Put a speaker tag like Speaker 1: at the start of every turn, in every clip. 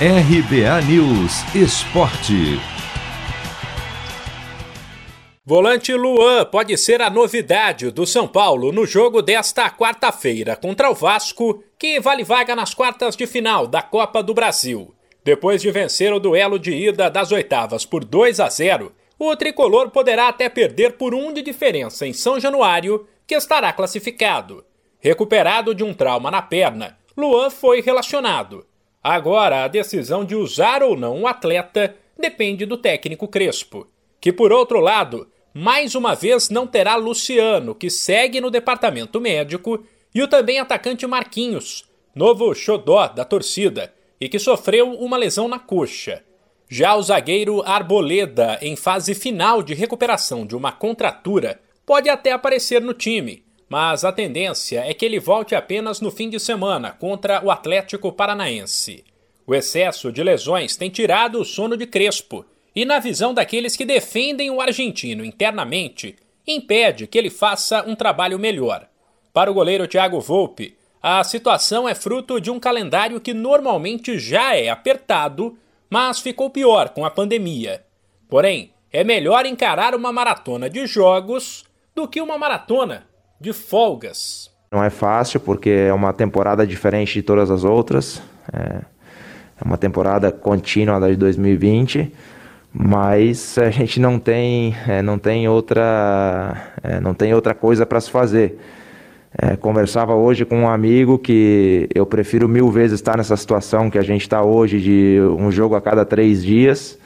Speaker 1: RBA News Esporte.
Speaker 2: Volante Luan pode ser a novidade do São Paulo no jogo desta quarta-feira contra o Vasco, que vale vaga nas quartas de final da Copa do Brasil. Depois de vencer o duelo de ida das oitavas por 2 a 0, o tricolor poderá até perder por um de diferença em São Januário, que estará classificado. Recuperado de um trauma na perna, Luan foi relacionado. Agora, a decisão de usar ou não o atleta depende do técnico Crespo, que, por outro lado, mais uma vez não terá Luciano, que segue no departamento médico, e o também atacante Marquinhos, novo xodó da torcida, e que sofreu uma lesão na coxa. Já o zagueiro Arboleda, em fase final de recuperação de uma contratura, pode até aparecer no time, mas a tendência é que ele volte apenas no fim de semana contra o Atlético Paranaense. O excesso de lesões tem tirado o sono de Crespo e, na visão daqueles que defendem o argentino internamente, impede que ele faça um trabalho melhor. Para o goleiro Thiago Volpe, a situação é fruto de um calendário que normalmente já é apertado, mas ficou pior com a pandemia. Porém, é melhor encarar uma maratona de jogos do que uma maratona de folgas.
Speaker 3: Não é fácil porque é uma temporada diferente de todas as outras. É, é uma temporada contínua da de 2020 mas a gente não tem, é, não tem outra, é, não tem outra coisa para se fazer. É, conversava hoje com um amigo que eu prefiro mil vezes estar nessa situação que a gente está hoje de um jogo a cada três dias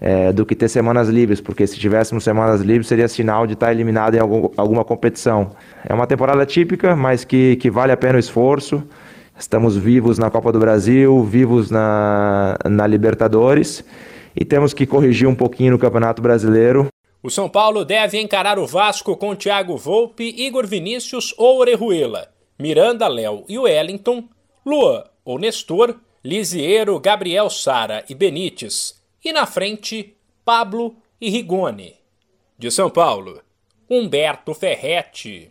Speaker 3: é, do que ter semanas livres, porque se tivéssemos semanas livres seria sinal de estar eliminado em algum, alguma competição. É uma temporada típica, mas que, que vale a pena o esforço. Estamos vivos na Copa do Brasil, vivos na, na Libertadores e temos que corrigir um pouquinho no Campeonato Brasileiro.
Speaker 2: O São Paulo deve encarar o Vasco com Thiago Volpe, Igor Vinícius ou Orejuela, Miranda, Léo e Wellington, Luan ou Nestor, Lisiero, Gabriel Sara e Benítez, e na frente, Pablo e Rigoni. De São Paulo, Humberto Ferretti.